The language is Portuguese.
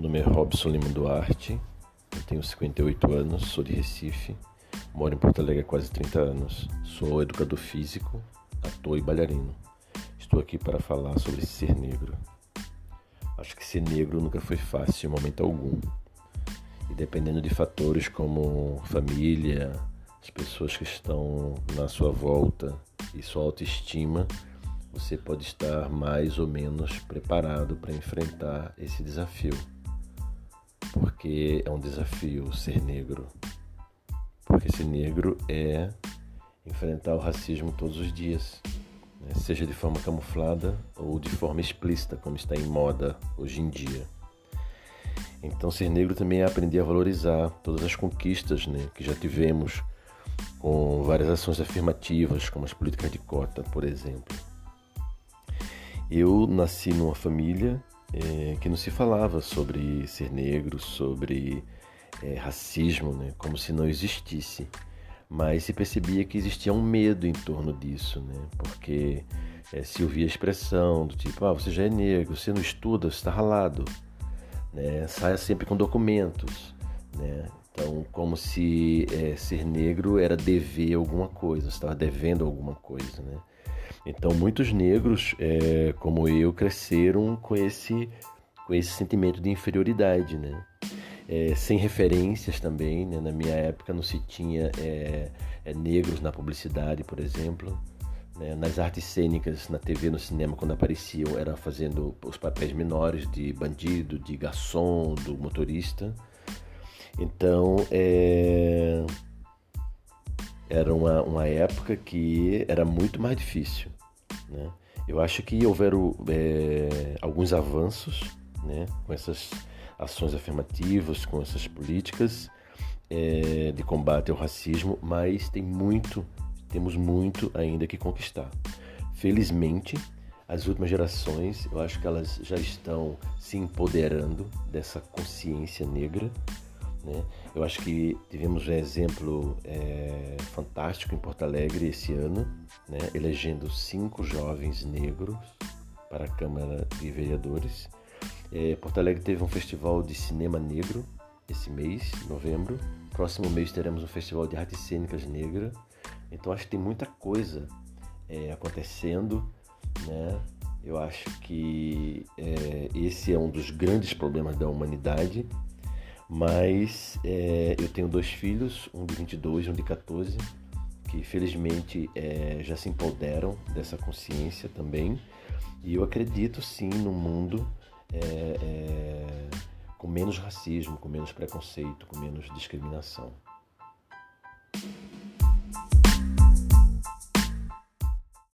nome é Robson Lima Duarte, eu tenho 58 anos, sou de Recife, moro em Porto Alegre há quase 30 anos, sou educador físico, ator e bailarino. Estou aqui para falar sobre ser negro. Acho que ser negro nunca foi fácil em momento algum. E dependendo de fatores como família, as pessoas que estão na sua volta e sua autoestima, você pode estar mais ou menos preparado para enfrentar esse desafio. Porque é um desafio ser negro. Porque ser negro é enfrentar o racismo todos os dias, né? seja de forma camuflada ou de forma explícita, como está em moda hoje em dia. Então, ser negro também é aprender a valorizar todas as conquistas né, que já tivemos com várias ações afirmativas, como as políticas de cota, por exemplo. Eu nasci numa família é, que não se falava sobre ser negro, sobre é, racismo, né, como se não existisse. Mas se percebia que existia um medo em torno disso, né, porque é, se ouvia a expressão do tipo: ah, você já é negro, você não estuda, você está ralado. Né, saia sempre com documentos. Né, então, como se é, ser negro era dever alguma coisa, estava devendo alguma coisa, né? Então, muitos negros, é, como eu, cresceram com esse, com esse sentimento de inferioridade, né? É, sem referências também, né? Na minha época não se tinha é, é negros na publicidade, por exemplo. Né? Nas artes cênicas, na TV, no cinema, quando apareciam, era fazendo os papéis menores de bandido, de garçom, do motorista. Então, é era uma, uma época que era muito mais difícil. Né? Eu acho que houveram é, alguns avanços né, com essas ações afirmativas, com essas políticas é, de combate ao racismo, mas tem muito, temos muito ainda que conquistar. Felizmente, as últimas gerações, eu acho que elas já estão se empoderando dessa consciência negra né? Eu acho que tivemos um exemplo é, fantástico em Porto Alegre esse ano, né? elegendo cinco jovens negros para a Câmara de Vereadores. É, Porto Alegre teve um festival de cinema negro esse mês, novembro. Próximo mês teremos um festival de artes cênicas negra. Então acho que tem muita coisa é, acontecendo, né? Eu acho que é, esse é um dos grandes problemas da humanidade mas é, eu tenho dois filhos, um de 22 e um de 14, que felizmente é, já se empoderam dessa consciência também. E eu acredito sim no mundo é, é com menos racismo, com menos preconceito, com menos discriminação.